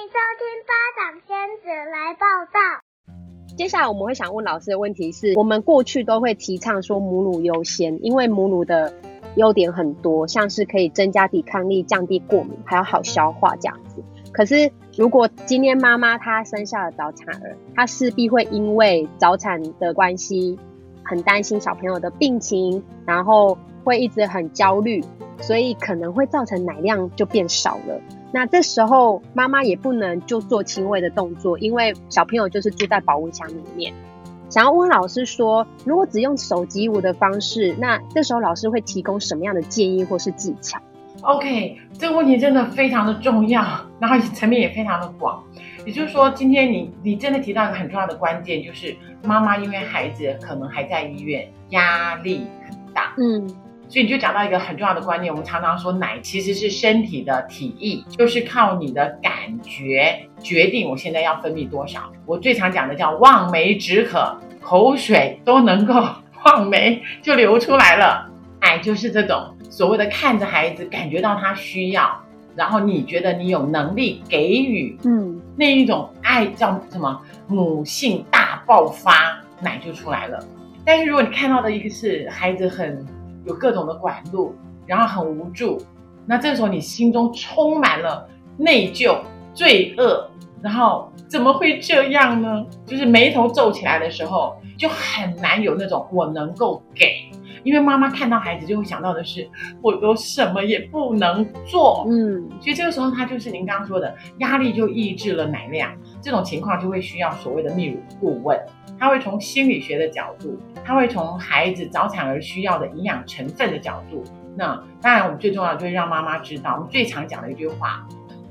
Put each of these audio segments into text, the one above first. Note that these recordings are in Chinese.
迎收听巴掌仙子来报道。接下来我们会想问老师的问题是：我们过去都会提倡说母乳优先，因为母乳的优点很多，像是可以增加抵抗力、降低过敏，还有好消化这样子。可是如果今天妈妈她生下了早产儿，她势必会因为早产的关系，很担心小朋友的病情，然后会一直很焦虑，所以可能会造成奶量就变少了。那这时候妈妈也不能就做轻微的动作，因为小朋友就是住在保温箱里面。想要问老师说，如果只用手挤乳的方式，那这时候老师会提供什么样的建议或是技巧？OK，这个问题真的非常的重要，然后层面也非常的广。也就是说，今天你你真的提到一个很重要的关键，就是妈妈因为孩子可能还在医院，压力很大。嗯。所以你就讲到一个很重要的观念，我们常常说奶其实是身体的体液，就是靠你的感觉决定我现在要分泌多少。我最常讲的叫望梅止渴，口水都能够望梅就流出来了。奶就是这种所谓的看着孩子感觉到他需要，然后你觉得你有能力给予，嗯，那一种爱叫什么？母性大爆发，奶就出来了。但是如果你看到的一个是孩子很。有各种的管路，然后很无助，那这时候你心中充满了内疚、罪恶，然后怎么会这样呢？就是眉头皱起来的时候，就很难有那种我能够给，因为妈妈看到孩子就会想到的是，我都什么也不能做，嗯，所以这个时候他就是您刚刚说的压力就抑制了奶量，这种情况就会需要所谓的泌乳顾问。他会从心理学的角度，他会从孩子早产儿需要的营养成分的角度。那当然，我们最重要就是让妈妈知道，我们最常讲的一句话，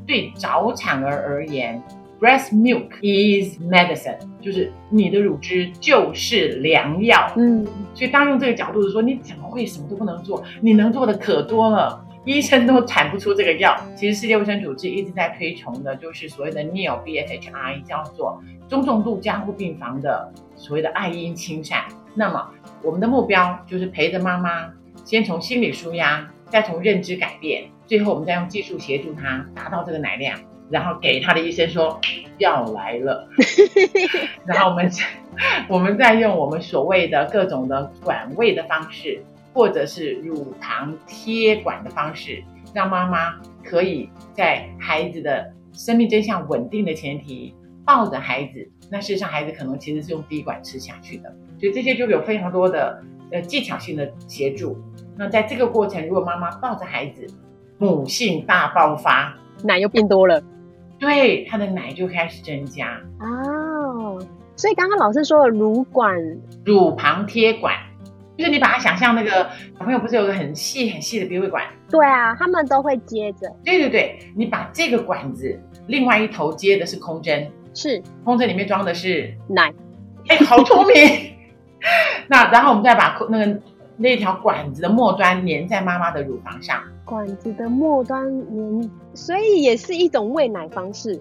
对早产儿而言，breast milk is medicine，就是你的乳汁就是良药。嗯，所以当用这个角度的时候，你怎么会什么都不能做？你能做的可多了。医生都产不出这个药。其实世界卫生组织一直在推崇的，就是所谓的 NIL BFHI，叫做中重度加护病房的所谓的爱婴亲善。那么我们的目标就是陪着妈妈，先从心理舒压，再从认知改变，最后我们再用技术协助她达到这个奶量，然后给她的医生说药来了，然后我们 我们再用我们所谓的各种的管喂的方式。或者是乳糖贴管的方式，让妈妈可以在孩子的生命真相稳定的前提抱着孩子。那事实上，孩子可能其实是用滴管吃下去的，所以这些就有非常多的呃技巧性的协助。那在这个过程，如果妈妈抱着孩子，母性大爆发，奶又变多了，对，她的奶就开始增加哦。所以刚刚老师说的乳管、乳旁贴管。就是你把它想象那个小朋友不是有个很细很细的鼻胃管？对啊，他们都会接着。对对对，你把这个管子另外一头接的是空针，是空针里面装的是奶。哎，好聪明！那然后我们再把那个那条管子的末端粘在妈妈的乳房上。管子的末端粘，所以也是一种喂奶方式。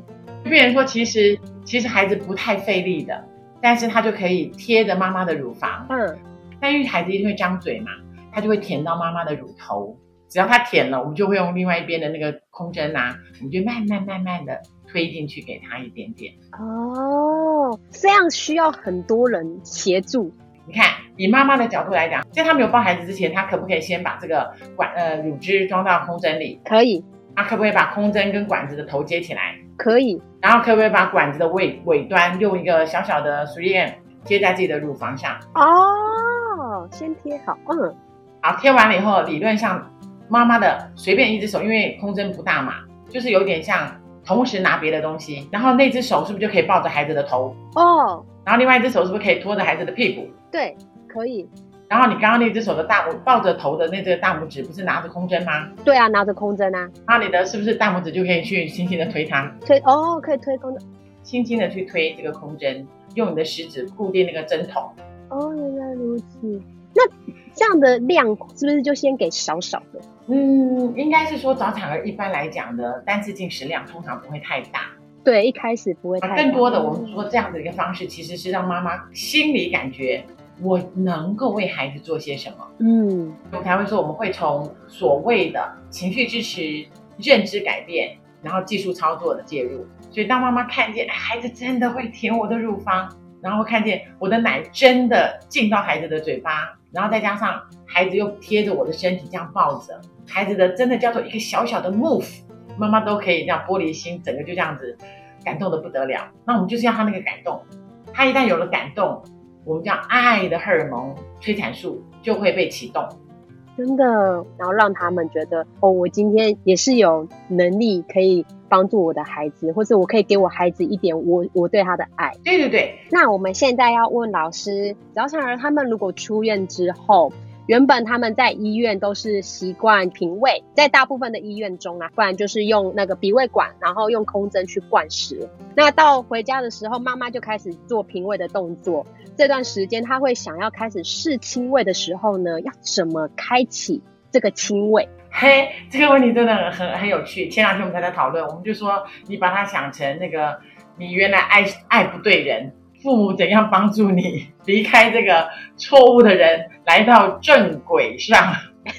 就变成说，其实其实孩子不太费力的，但是他就可以贴着妈妈的乳房。嗯。但因为孩子一定会张嘴嘛，他就会舔到妈妈的乳头。只要他舔了，我们就会用另外一边的那个空针啊，我们就慢慢慢慢的推进去，给他一点点。哦，这样需要很多人协助。你看，以妈妈的角度来讲，在他没有抱孩子之前，她可不可以先把这个管呃乳汁装到空针里？可以。他可不可以把空针跟管子的头接起来？可以。然后可不可以把管子的尾尾端用一个小小的 3M 接在自己的乳房上？哦。先贴好，嗯，好，贴完了以后，理论上妈妈的随便一只手，因为空针不大嘛，就是有点像同时拿别的东西，然后那只手是不是就可以抱着孩子的头？哦，然后另外一只手是不是可以托着孩子的屁股？对，可以。然后你刚刚那只手的大拇抱着头的那只大拇指不是拿着空针吗？对啊，拿着空针啊。那你的是不是大拇指就可以去轻轻的推它？推哦，可以推空针，轻轻的去推这个空针，用你的食指固定那个针头。哦，原来如此。那这样的量是不是就先给少少的？嗯，应该是说早产儿一般来讲的单次进食量通常不会太大。对，一开始不会太大。更多的我们说这样的一个方式，其实是让妈妈心里感觉我能够为孩子做些什么。嗯，我才会说我们会从所谓的情绪支持、认知改变，然后技术操作的介入。所以当妈妈看见孩子真的会舔我的乳房，然后看见我的奶真的进到孩子的嘴巴，然后再加上孩子又贴着我的身体这样抱着，孩子的真的叫做一个小小的 move，妈妈都可以这样玻璃心，整个就这样子感动的不得了。那我们就是要他那个感动，他一旦有了感动，我们叫爱的荷尔蒙催产素就会被启动。真的，然后让他们觉得哦，我今天也是有能力可以帮助我的孩子，或者我可以给我孩子一点我我对他的爱。对对对。那我们现在要问老师，早产儿他们如果出院之后，原本他们在医院都是习惯平胃，在大部分的医院中啊，不然就是用那个鼻胃管，然后用空针去灌食。那到回家的时候，妈妈就开始做平胃的动作。这段时间他会想要开始试亲喂的时候呢，要怎么开启这个亲喂？嘿，这个问题真的很很很有趣。前两天我们才在讨论，我们就说你把它想成那个你原来爱爱不对人，父母怎样帮助你 离开这个错误的人，来到正轨上，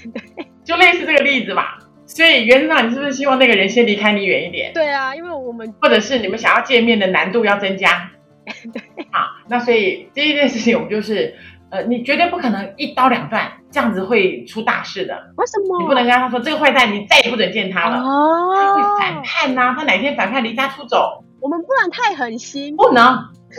就类似这个例子嘛。所以原则上你是不是希望那个人先离开你远一点？对啊，因为我们或者是你们想要见面的难度要增加。对，好，那所以第一件事情我们就是，呃，你绝对不可能一刀两断，这样子会出大事的。为什么？你不能跟他说这个坏蛋，你再也不准见他了。哦，他会反叛呐、啊，他哪天反叛离家出走？我们不能太狠心，不能，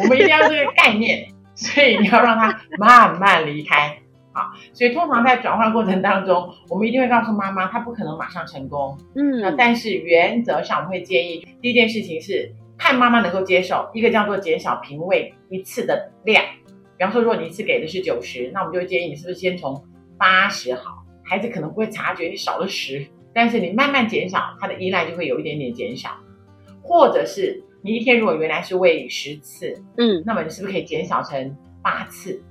我们一定要这个概念，所以你要让他慢慢离开。好，所以通常在转换过程当中，我们一定会告诉妈妈，他不可能马上成功。嗯，那但是原则上我们会建议，第一件事情是。看妈妈能够接受，一个叫做减少平喂一次的量，比方说，如果你一次给的是九十，那我们就会建议你是不是先从八十好，孩子可能不会察觉你少了十，但是你慢慢减少，他的依赖就会有一点点减少，或者是你一天如果原来是喂十次，嗯，那么你是不是可以减少成八次？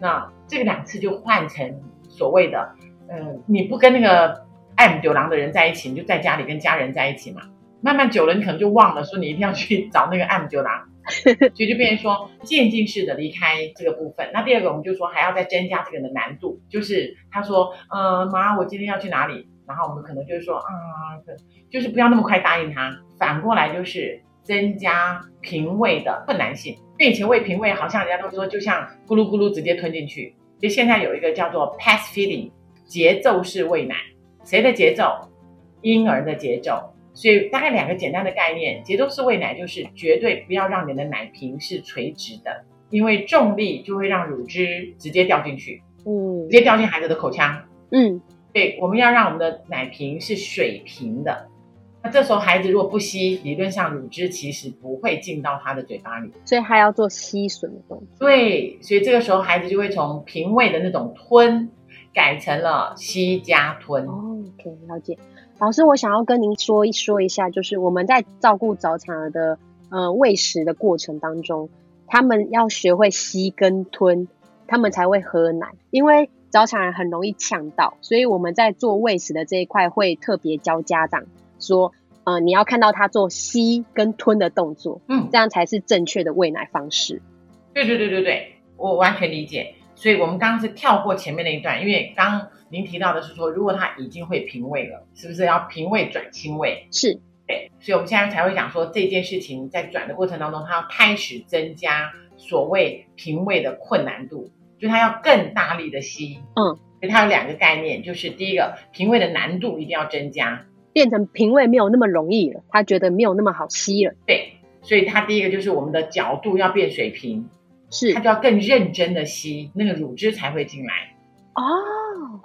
那这个两次就换成所谓的，嗯，你不跟那个爱姆丢郎的人在一起，你就在家里跟家人在一起嘛。慢慢久了，你可能就忘了说你一定要去找那个按摩郎，所以就变成说渐进式的离开这个部分。那第二个，我们就说还要再增加这个的难度，就是他说，嗯，妈，我今天要去哪里？然后我们可能就是说，啊、嗯，就是不要那么快答应他。反过来就是增加平喂的困难性，因为以前喂瓶喂好像人家都说就像咕噜咕噜直接吞进去，所以现在有一个叫做 pace feeding 节奏式喂奶，谁的节奏？婴儿的节奏。所以大概两个简单的概念，节奏式喂奶就是绝对不要让你的奶瓶是垂直的，因为重力就会让乳汁直接掉进去，嗯，直接掉进孩子的口腔，嗯，对，我们要让我们的奶瓶是水平的，那这时候孩子如果不吸，理论上乳汁其实不会进到他的嘴巴里，所以他要做吸吮的动作。对，所以这个时候孩子就会从平胃的那种吞改成了吸加吞。哦，可以了解。老师，我想要跟您说一说一下，就是我们在照顾早产儿的呃喂食的过程当中，他们要学会吸跟吞，他们才会喝奶。因为早产儿很容易呛到，所以我们在做喂食的这一块会特别教家长说，呃，你要看到他做吸跟吞的动作，嗯，这样才是正确的喂奶方式。对对对对对，我完全理解。所以我们刚刚是跳过前面那一段，因为刚您提到的是说，如果他已经会平喂了，是不是要平喂转轻喂？是，对。所以我们现在才会讲说，这件事情在转的过程当中，他要开始增加所谓平喂的困难度，就他要更大力的吸。嗯，所以他有两个概念，就是第一个，平喂的难度一定要增加，变成平位没有那么容易了，他觉得没有那么好吸了。对，所以他第一个就是我们的角度要变水平。是，他就要更认真的吸，那个乳汁才会进来。哦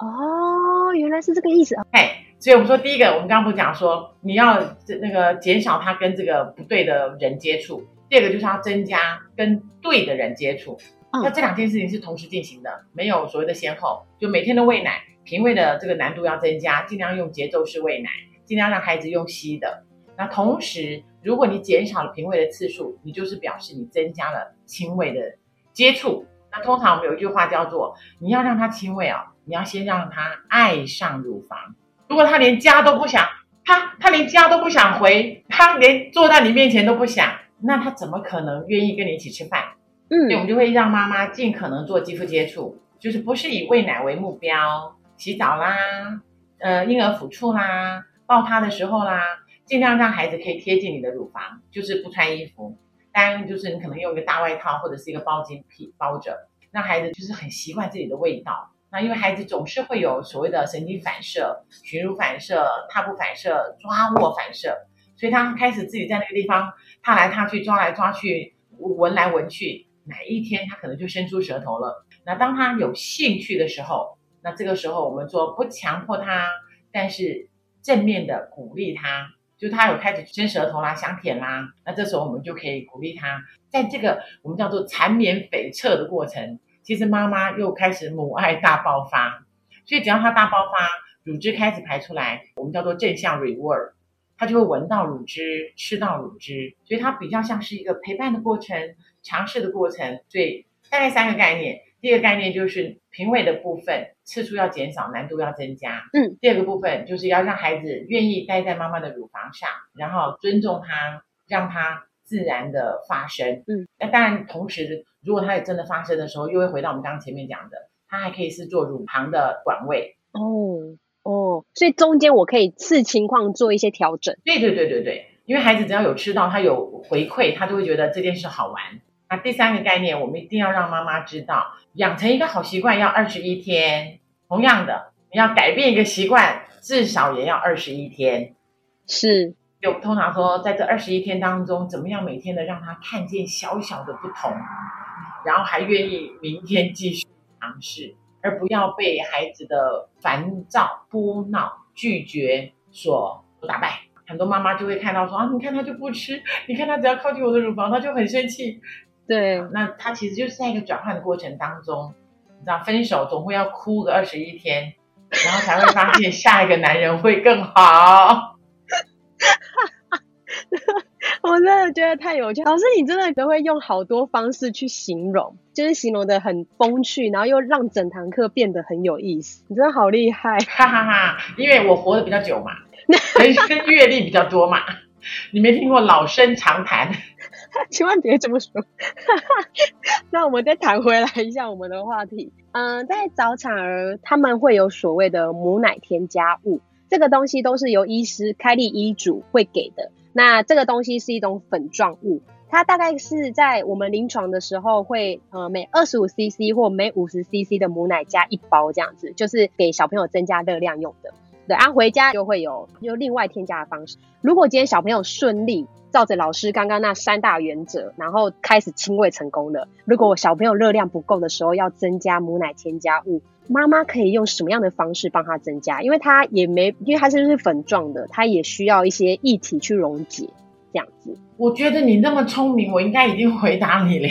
哦，原来是这个意思。哎，所以我们说第一个，我们刚刚不是讲说你要那个减少他跟这个不对的人接触，第二个就是要增加跟对的人接触。那、嗯、这两件事情是同时进行的，没有所谓的先后。就每天的喂奶，平喂的这个难度要增加，尽量用节奏式喂奶，尽量让孩子用吸的。那同时，如果你减少了瓶喂的次数，你就是表示你增加了亲喂的接触。那通常我们有一句话叫做：你要让他亲喂哦，你要先让他爱上乳房。如果他连家都不想，他他连家都不想回，他连坐在你面前都不想，那他怎么可能愿意跟你一起吃饭？嗯，所以我们就会让妈妈尽可能做肌肤接触，就是不是以喂奶为目标，洗澡啦，呃，婴儿抚触啦，抱他的时候啦。尽量让孩子可以贴近你的乳房，就是不穿衣服，当然就是你可能用一个大外套或者是一个包巾皮包着，让孩子就是很习惯自己的味道。那因为孩子总是会有所谓的神经反射、寻乳反射、踏步反射、抓握反射，所以他开始自己在那个地方踏来踏去、抓来抓去、闻来闻去，哪一天他可能就伸出舌头了。那当他有兴趣的时候，那这个时候我们说不强迫他，但是正面的鼓励他，就他有开始伸舌头啦、想舔啦，那这时候我们就可以鼓励他，在这个我们叫做缠绵悱恻的过程。其实妈妈又开始母爱大爆发，所以只要她大爆发，乳汁开始排出来，我们叫做正向 reward，他就会闻到乳汁，吃到乳汁，所以它比较像是一个陪伴的过程，尝试的过程。所以大概三个概念，第一个概念就是评委的部分，次数要减少，难度要增加。嗯，第二个部分就是要让孩子愿意待在妈妈的乳房上，然后尊重她，让她自然的发生。嗯，那当然同时。如果它也真的发生的时候，又会回到我们刚刚前面讲的，它还可以是做乳房的管位哦哦，所以中间我可以视情况做一些调整。对对对对对，因为孩子只要有吃到，他有回馈，他就会觉得这件事好玩。那第三个概念，我们一定要让妈妈知道，养成一个好习惯要二十一天。同样的，你要改变一个习惯，至少也要二十一天。是，就通常说，在这二十一天当中，怎么样每天的让他看见小小的不同。然后还愿意明天继续尝试，而不要被孩子的烦躁、哭闹、拒绝所打败。很多妈妈就会看到说啊，你看他就不吃，你看他只要靠近我的乳房，他就很生气。对，那他其实就是在一个转换的过程当中，你知道，分手总会要哭个二十一天，然后才会发现下一个男人会更好。我真的觉得太有趣，老师，你真的都会用好多方式去形容，就是形容的很风趣，然后又让整堂课变得很有意思。你真的好厉害，哈哈哈！因为我活得比较久嘛，人生阅历比较多嘛。你没听过老生常谈？千万别这么说。那我们再谈回来一下我们的话题。嗯、呃，在早产儿他们会有所谓的母奶添加物，这个东西都是由医师开立医嘱会给的。那这个东西是一种粉状物，它大概是在我们临床的时候会，呃，每二十五 CC 或每五十 CC 的母奶加一包这样子，就是给小朋友增加热量用的。对，然后回家就会有有另外添加的方式。如果今天小朋友顺利照着老师刚刚那三大原则，然后开始亲喂成功了，如果小朋友热量不够的时候，要增加母奶添加物。妈妈可以用什么样的方式帮他增加？因为他也没，因为他是不是粉状的，他也需要一些液体去溶解，这样子。我觉得你那么聪明，我应该已经回答你了。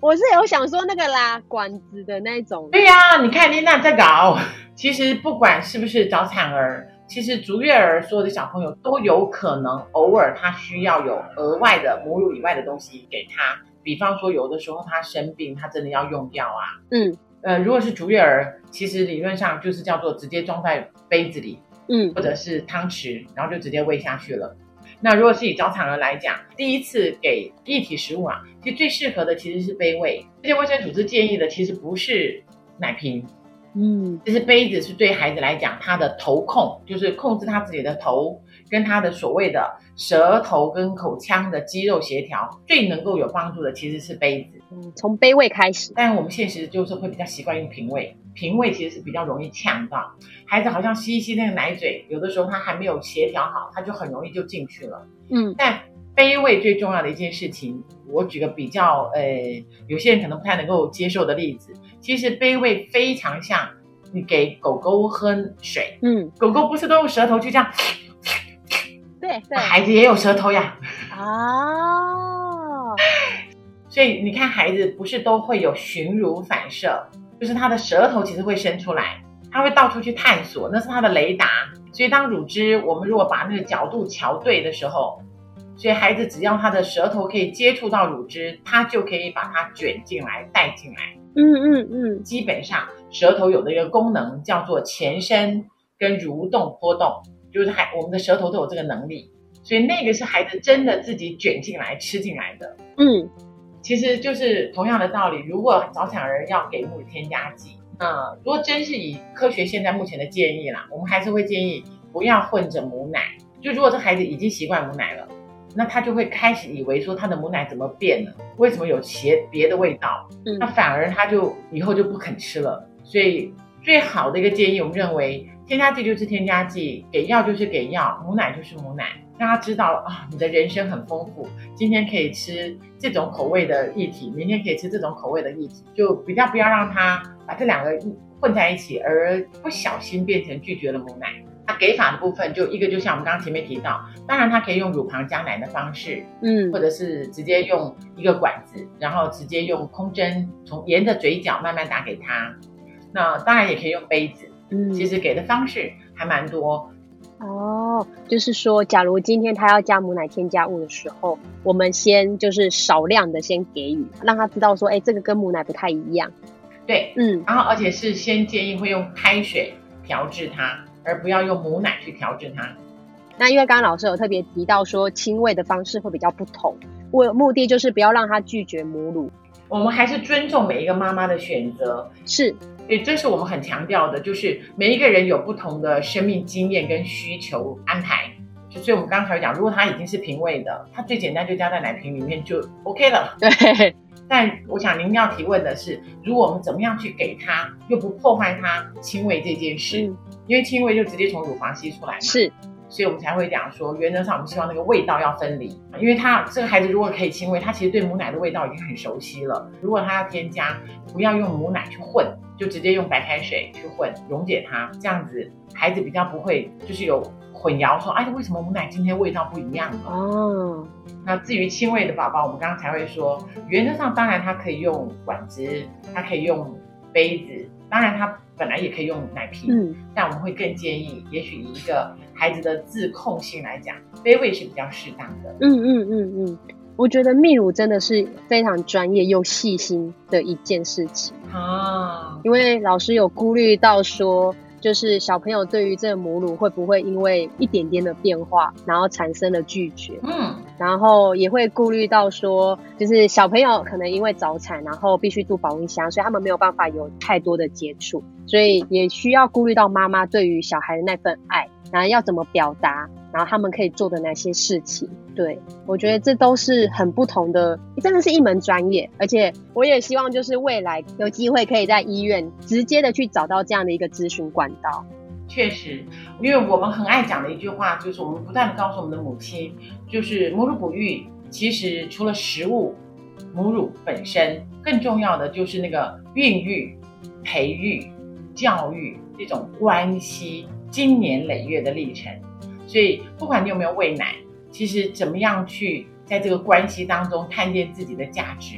我是有想说那个啦，管子的那种。对呀、啊，你看丽娜在搞。其实不管是不是早产儿，其实足月儿所有的小朋友都有可能偶尔他需要有额外的母乳以外的东西给他，比方说有的时候他生病，他真的要用药啊。嗯。呃，如果是足月儿，其实理论上就是叫做直接装在杯子里，嗯，或者是汤匙，然后就直接喂下去了。那如果是以早产儿来讲，第一次给液体食物啊，其实最适合的其实是杯喂。世界卫生组织建议的其实不是奶瓶，嗯，其实杯子是对孩子来讲，他的头控就是控制他自己的头跟他的所谓的舌头跟口腔的肌肉协调，最能够有帮助的其实是杯子。嗯，从杯位开始，但我们现实就是会比较习惯用瓶位，瓶位其实是比较容易呛到孩子，好像吸一吸那个奶嘴，有的时候他还没有协调好，他就很容易就进去了。嗯，但杯喂最重要的一件事情，我举个比较呃，有些人可能不太能够接受的例子，其实卑微非常像你给狗狗喝水，嗯，狗狗不是都用舌头去这样，对对，孩子也有舌头呀，啊。所以你看，孩子不是都会有寻乳反射，就是他的舌头其实会伸出来，他会到处去探索，那是他的雷达。所以当乳汁，我们如果把那个角度调对的时候，所以孩子只要他的舌头可以接触到乳汁，他就可以把它卷进来、带进来。嗯嗯嗯，基本上舌头有的一个功能叫做前伸跟蠕动波动，就是还我们的舌头都有这个能力，所以那个是孩子真的自己卷进来吃进来的。嗯。其实就是同样的道理，如果早产儿要给母乳添加剂，那如果真是以科学现在目前的建议啦，我们还是会建议不要混着母奶，就如果这孩子已经习惯母奶了，那他就会开始以为说他的母奶怎么变了？为什么有别别的味道？嗯，那反而他就以后就不肯吃了。所以最好的一个建议，我们认为添加剂就是添加剂，给药就是给药，母奶就是母奶。让他知道啊，你的人生很丰富，今天可以吃这种口味的液体，明天可以吃这种口味的液体，就比较不要让他把这两个混在一起，而不小心变成拒绝了母奶。那给法的部分，就一个就像我们刚刚前面提到，当然他可以用乳旁加奶的方式，嗯，或者是直接用一个管子，然后直接用空针从沿着嘴角慢慢打给他。那当然也可以用杯子，嗯，其实给的方式还蛮多。哦，就是说，假如今天他要加母奶添加物的时候，我们先就是少量的先给予，让他知道说，哎，这个跟母奶不太一样。对，嗯，然后而且是先建议会用开水调制它，而不要用母奶去调整它。那因为刚刚老师有特别提到说，亲喂的方式会比较不同，我目的就是不要让他拒绝母乳。我们还是尊重每一个妈妈的选择，是。对，这是我们很强调的，就是每一个人有不同的生命经验跟需求安排。就所以我们刚才讲，如果他已经是平喂的，他最简单就加在奶瓶里面就 OK 了。对。但我想您要提问的是，如果我们怎么样去给他，又不破坏他亲喂这件事？嗯、因为亲喂就直接从乳房吸出来嘛。是。所以我们才会讲说，原则上我们希望那个味道要分离，因为他这个孩子如果可以亲喂，他其实对母奶的味道已经很熟悉了。如果他要添加，不要用母奶去混，就直接用白开水去混溶解它，这样子孩子比较不会就是有混淆，说哎，为什么母奶今天味道不一样了？哦，那至于亲喂的宝宝，我们刚刚才会说，原则上当然他可以用管子，他可以用杯子，当然他本来也可以用奶瓶，嗯，但我们会更建议，也许以一个。孩子的自控性来讲，杯喂是比较适当的。嗯嗯嗯嗯，我觉得泌乳真的是非常专业又细心的一件事情啊。因为老师有顾虑到说，就是小朋友对于这个母乳会不会因为一点点的变化，然后产生了拒绝。嗯，然后也会顾虑到说，就是小朋友可能因为早产，然后必须住保温箱，所以他们没有办法有太多的接触，所以也需要顾虑到妈妈对于小孩的那份爱。然后要怎么表达，然后他们可以做的哪些事情？对，我觉得这都是很不同的，真的是一门专业。而且我也希望就是未来有机会可以在医院直接的去找到这样的一个咨询管道。确实，因为我们很爱讲的一句话就是，我们不断的告诉我们的母亲，就是母乳哺育其实除了食物，母乳本身更重要的就是那个孕育、培育、教育这种关系。经年累月的历程，所以不管你有没有喂奶，其实怎么样去在这个关系当中看见自己的价值，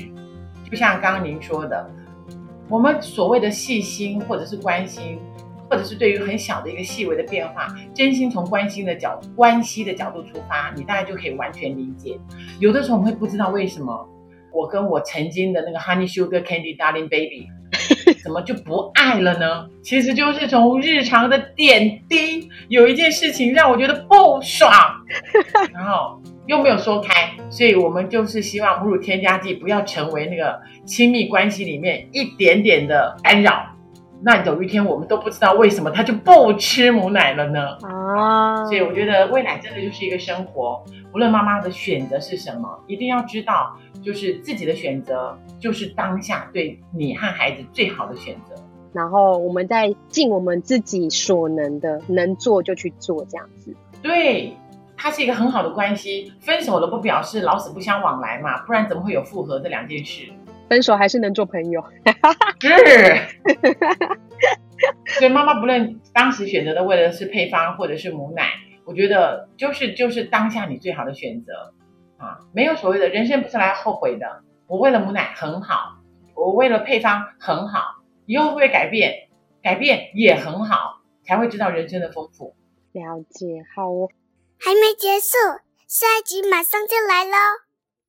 就像刚刚您说的，我们所谓的细心或者是关心，或者是对于很小的一个细微的变化，真心从关心的角关系的角度出发，你大概就可以完全理解。有的时候我们会不知道为什么，我跟我曾经的那个 Honey Sugar Candy Darling Baby。怎么就不爱了呢？其实就是从日常的点滴，有一件事情让我觉得不爽，然后又没有说开，所以我们就是希望母乳添加剂不要成为那个亲密关系里面一点点的干扰。那有一天我们都不知道为什么他就不吃母奶了呢？啊，所以我觉得喂奶真的就是一个生活，无论妈妈的选择是什么，一定要知道。就是自己的选择，就是当下对你和孩子最好的选择。然后我们再尽我们自己所能的，能做就去做，这样子。对，它是一个很好的关系。分手了不表示老死不相往来嘛，不然怎么会有复合这两件事？分手还是能做朋友。是。所以妈妈不论当时选择的为了是配方或者是母奶，我觉得就是就是当下你最好的选择。啊，没有所谓的人生不是来后悔的。我为了母奶很好，我为了配方很好，以后会不会改变？改变也很好，才会知道人生的丰富。了解，好哦。还没结束，下一集马上就来喽。